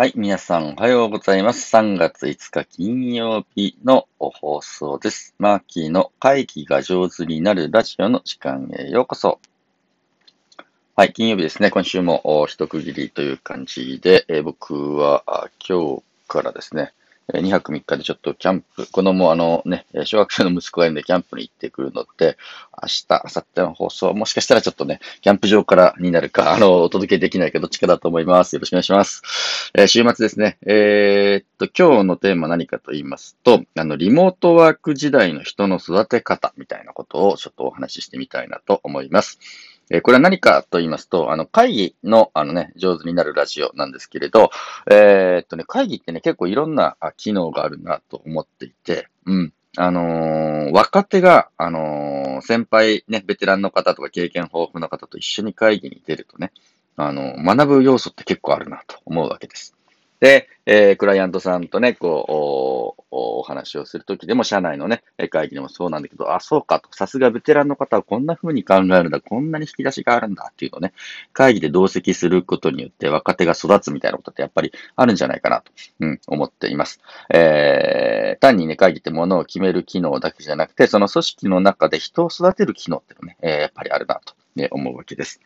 はい、皆さんおはようございます。3月5日金曜日の放送です。マーキーの会議が上手になるラジオの時間へようこそ。はい、金曜日ですね。今週も一区切りという感じで、え僕は今日からですね、2泊3日でちょっとキャンプ、子供あのね、小学生の息子がいるんでキャンプに行ってくるので、明日、明後日の放送もしかしたらちょっとね、キャンプ場からになるか、あの、お届けできないかどっちかだと思います。よろしくお願いします。えー週末ですね。えーっと、今日のテーマ何かと言いますと、あの、リモートワーク時代の人の育て方みたいなことをちょっとお話ししてみたいなと思います。えこれは何かと言いますと、あの、会議の、あのね、上手になるラジオなんですけれど、えーっとね、会議ってね、結構いろんな機能があるなと思っていて、うん。あのー若手が、あのー先輩ね、ベテランの方とか経験豊富な方と一緒に会議に出るとね、あの、学ぶ要素って結構あるなと思うわけです。で、えークライアントさんとね、こう、おお話をするときでも、社内のね、会議でもそうなんだけど、あ、そうかと、さすがベテランの方はこんな風に考えるんだ、こんなに引き出しがあるんだっていうのをね、会議で同席することによって若手が育つみたいなことってやっぱりあるんじゃないかなと、うん、思っています。えー、単にね、会議ってものを決める機能だけじゃなくて、その組織の中で人を育てる機能っていうのね、えーやっぱりあるなと、ね、思うわけです。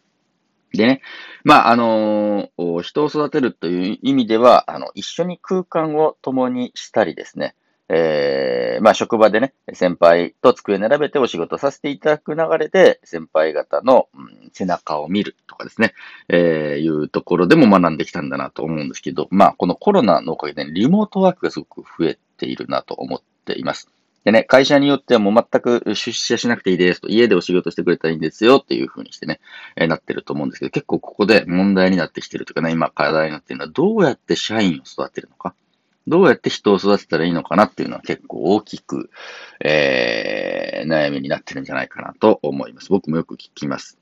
でね、まあ、あのー人を育てるという意味では、あの、一緒に空間を共にしたりですね、えーまあ、職場でね、先輩と机並べてお仕事させていただく流れで、先輩方の、うん背中を見るとかですね、えーいうところでも学んできたんだなと思うんですけど、まあ、このコロナのおかげで、リモートワークがすごく増えているなと思っています。でね、会社によってはもう全く出社しなくていいですと、家でお仕事してくれたらいいんですよっていう風にしてね、えーなってると思うんですけど、結構ここで問題になってきてるというかね、今課題になってるのは、どうやって社員を育てるのか、どうやって人を育てたらいいのかなっていうのは結構大きく、えー悩みになってるんじゃないかなと思います。僕もよく聞きます。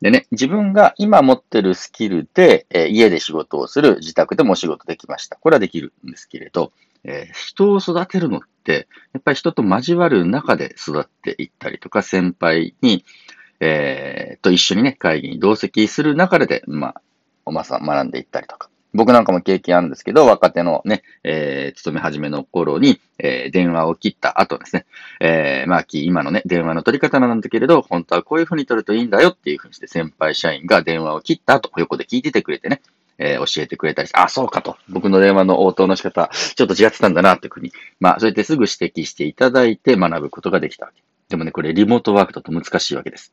でね、自分が今持ってるスキルで、えー家で仕事をする、自宅でもお仕事できました。これはできるんですけれど、えー人を育てるのっ、やっぱり人と交わる中で育っていったりとか、先輩に、えーと一緒にね、会議に同席する中で、まあ、おまさん学んでいったりとか。僕なんかも経験あるんですけど、若手のね、えー勤め始めの頃に、えー電話を切った後ですね、えー、まあ、今のね、電話の取り方なんだけれど、本当はこういう風に取るといいんだよっていう風にして、先輩社員が電話を切った後、横で聞いててくれてね、えー教えてくれたりして、あ、そうかと。僕の電話の応答の仕方、ちょっと違ってたんだな、というふうに、まあ、そうやってすぐ指摘していただいて学ぶことができたわけ。でもね、これリモートワークだと難しいわけです。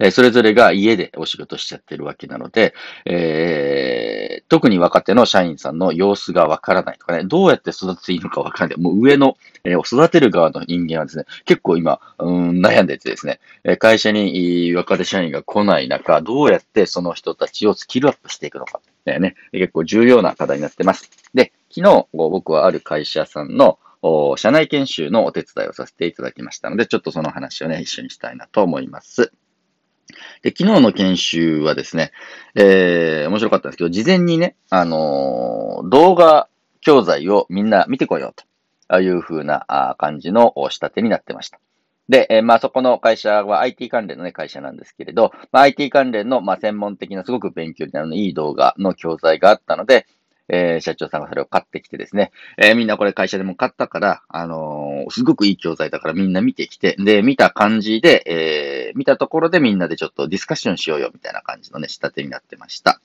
えそれぞれが家でお仕事しちゃってるわけなので、えー特に若手の社員さんの様子がわからないとかね、どうやって育てていいのかわからない。もう上の、えー育てる側の人間はですね、結構今、うん悩んでてですね、え会社に若手社員が来ない中、どうやってその人たちをスキルアップしていくのか、だよね、結構重要な課題になってます。で、昨日、僕はある会社さんの社内研修のお手伝いをさせていただきましたので、ちょっとその話をね、一緒にしたいなと思います。で、昨日の研修はですね、えー、面白かったんですけど、事前にね、あのー動画教材をみんな見てこようとああいう風な感じの仕立てになってました。で、えーまあそこの会社は IT 関連のね、会社なんですけれど、まあ、IT 関連の、まあ、専門的なすごく勉強になるのいい動画の教材があったので、えー社長さんがそれを買ってきてですね、えーみんなこれ会社でも買ったから、あのーすごくいい教材だからみんな見てきて、で、見た感じで、えー見たところでみんなでちょっとディスカッションしようよみたいな感じのね、仕立てになってました。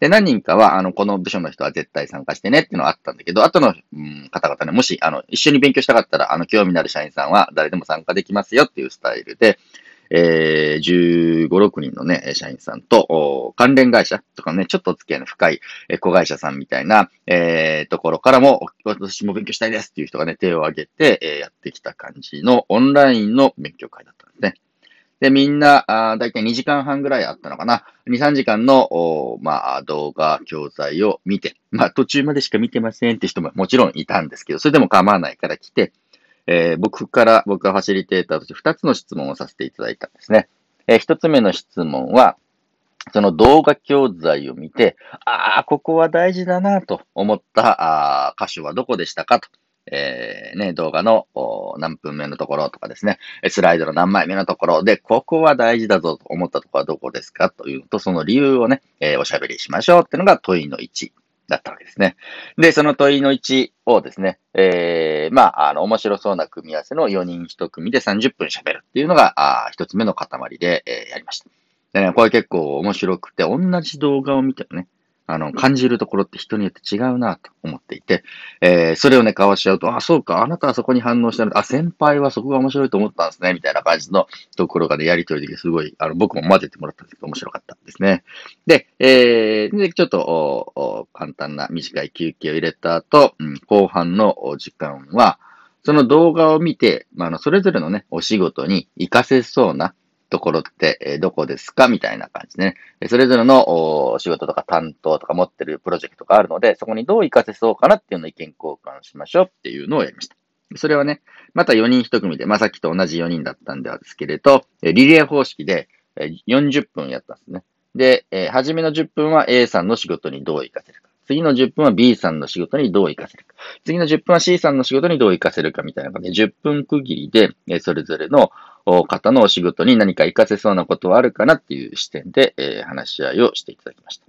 で、何人かは、あの、この部署の人は絶対参加してねっていうのはあったんだけど、後の、うん、方々ね、もし、あの、一緒に勉強したかったら、あの、興味のある社員さんは誰でも参加できますよっていうスタイルで、えー、15、6人のね、社員さんと、関連会社とかね、ちょっとお付き合いの深い、えー子会社さんみたいな、えー、ところからも、私も勉強したいですっていう人がね、手を挙げて、えーやってきた感じのオンラインの勉強会だったんですね。で、みんな、あだいたい2時間半ぐらいあったのかな。2、3時間の、まあ、動画、教材を見て、まあ、途中までしか見てませんって人ももちろんいたんですけど、それでも構わないから来て、えー僕から、僕がファシリテーターとして2つの質問をさせていただいたんですね。え1つ目の質問は、その動画教材を見て、ああ、ここは大事だなと思ったあー箇所はどこでしたかと。えーね、動画の何分目のところとかですね、スライドの何枚目のところで、ここは大事だぞと思ったところはどこですかというと、その理由をね、えーおしゃべりしましょうっていうのが問いの1。だったわけですね。で、その問いの1をですね、えー、まあ、あの、面白そうな組み合わせの4人1組で30分喋るっていうのが、あ1つ目の塊で、えー、やりました。でね、これ結構面白くて、同じ動画を見てもね、あの、感じるところって人によって違うなと思っていて、えー、それをね、交わし合うと、あ、そうか、あなたはそこに反応したのあ、先輩はそこが面白いと思ったんですね、みたいな感じのところがね、やりとりで、すごい、あの、僕も混ぜてもらったんですけど、面白かったんですね。で、えー、で、ちょっと、おお簡単な短い休憩を入れた後、うん、後半の時間は、その動画を見て、ま、あの、それぞれのね、お仕事に活かせそうな、ところって、えどこですか？みたいな感じでね。それぞれの仕事とか担当とか持ってるプロジェクトがあるので、そこにどう活かせそうかなっていうのを意見交換しましょうっていうのをやりました。それはね、また4人1組で、まあ、さっきと同じ4人だったんですけれど、リレー方式で40分やったんですね。で、え初めの10分は A さんの仕事にどう活かせるか。次の10分は B さんの仕事にどう活かせるか。次の10分は C さんの仕事にどう活かせるかみたいな感じで、10分区切りで、それぞれの方のお仕事に何か活かせそうなことはあるかなっていう視点で、え話し合いをしていただきました。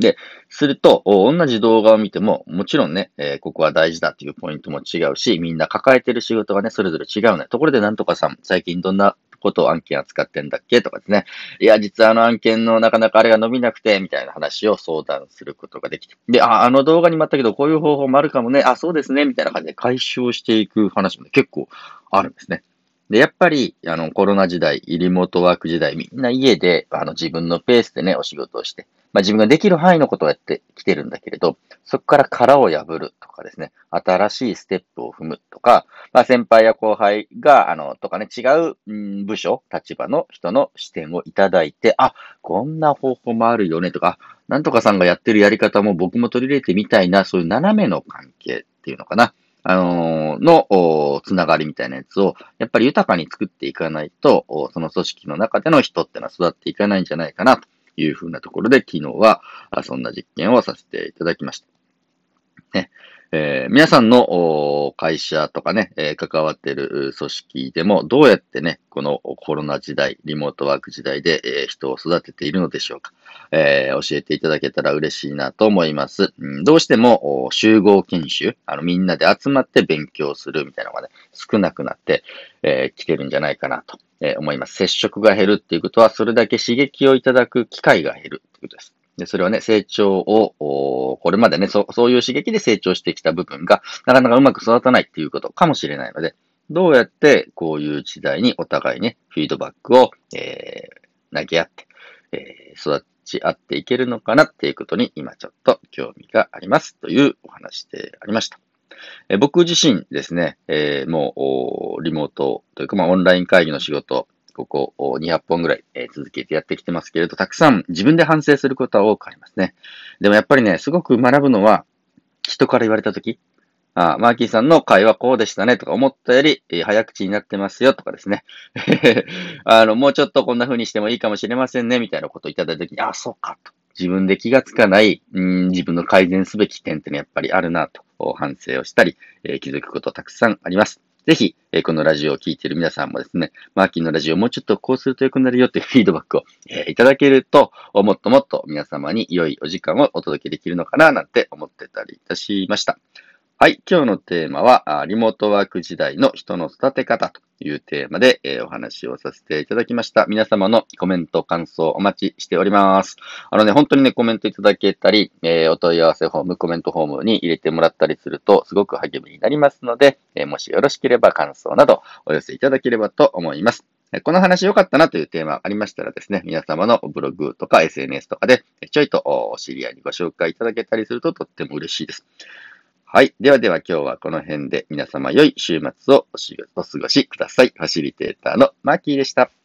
で、すると、同じ動画を見ても、もちろんね、えー、ここは大事だっていうポイントも違うし、みんな抱えてる仕事がね、それぞれ違うね。ところでなんとかさん、最近どんなことを案件扱ってんだっけとかですね。いや、実はあの案件のなかなかあれが伸びなくて、みたいな話を相談することができて。で、あ、あの動画にもあったけど、こういう方法もあるかもね。あ、そうですね。みたいな感じで解消していく話も、ね、結構あるんですね。で、やっぱり、あの、コロナ時代、リモートワーク時代、みんな家で、あの、自分のペースでね、お仕事をして、まあ、自分ができる範囲のことをやってきてるんだけれど、そこから殻を破るとかですね、新しいステップを踏むとか、まあ、先輩や後輩が、あの、とかね、違う、うん、部署、立場の人の視点をいただいて、あ、こんな方法もあるよねとか、なんとかさんがやってるやり方も僕も取り入れてみたいな、そういう斜めの関係っていうのかな。あのー、の、つながりみたいなやつを、やっぱり豊かに作っていかないと、その組織の中での人ってのは育っていかないんじゃないかな、というふうなところで、昨日は、そんな実験をさせていただきました。ね。えー、皆さんの会社とかね、えー、関わっている組織でもどうやってね、このコロナ時代、リモートワーク時代で、えー、人を育てているのでしょうか、え教えていただけたら嬉しいなと思います。うん、どうしても集合研修、あのみんなで集まって勉強するみたいなのがね、少なくなって、え来てるんじゃないかなと、思います。接触が減るっていうことは、それだけ刺激をいただく機会が減るってことです。で、それはね、成長を、これまでね、そそういう刺激で成長してきた部分が、なかなかうまく育たないっていうことかもしれないので、どうやってこういう時代にお互いね、フィードバックを、えー、投げ合って、えー、育ち合っていけるのかなっていうことに今ちょっと興味がありますというお話でありました。え、僕自身ですね、えー、もうリモートというか、まあ、オンライン会議の仕事、ここ200本ぐらい、え続けてやってきてますけれど、たくさん自分で反省することは多くありますね。でもやっぱりね、すごく学ぶのは、人から言われたとき、あマーキーさんの会話こうでしたねとか思ったより、早口になってますよとかですね。あの、もうちょっとこんな風にしてもいいかもしれませんねみたいなことをいただいたときに、あ、そうかと。自分で気がつかない、うん自分の改善すべき点ってのはやっぱりあるなと反省をしたり、えー、気づくことたくさんあります。ぜひ、えこのラジオを聴いている皆さんもですね、マーキーのラジオをもうちょっとこうすると良くなるよっていう フィードバックを、えいただけると、もっともっと皆様に良いお時間をお届けできるのかななんて思ってたりいたしました。はい。今日のテーマは、リモートワーク時代の人の育て方というテーマで、えー、お話をさせていただきました。皆様のコメント、感想お待ちしております。あのね、本当にね、コメントいただけたり、えー、お問い合わせフォーム、コメントフォームに入れてもらったりすると、すごく励みになりますので、えー、もしよろしければ感想などお寄せいただければと思います。この話良かったなというテーマありましたらですね、皆様のブログとか SNS とかでちょいとお知り合いにご紹介いただけたりするととっても嬉しいです。はい。ではでは今日はこの辺で皆様良い週末をお過ごしください。ファシリテーターのマーキーでした。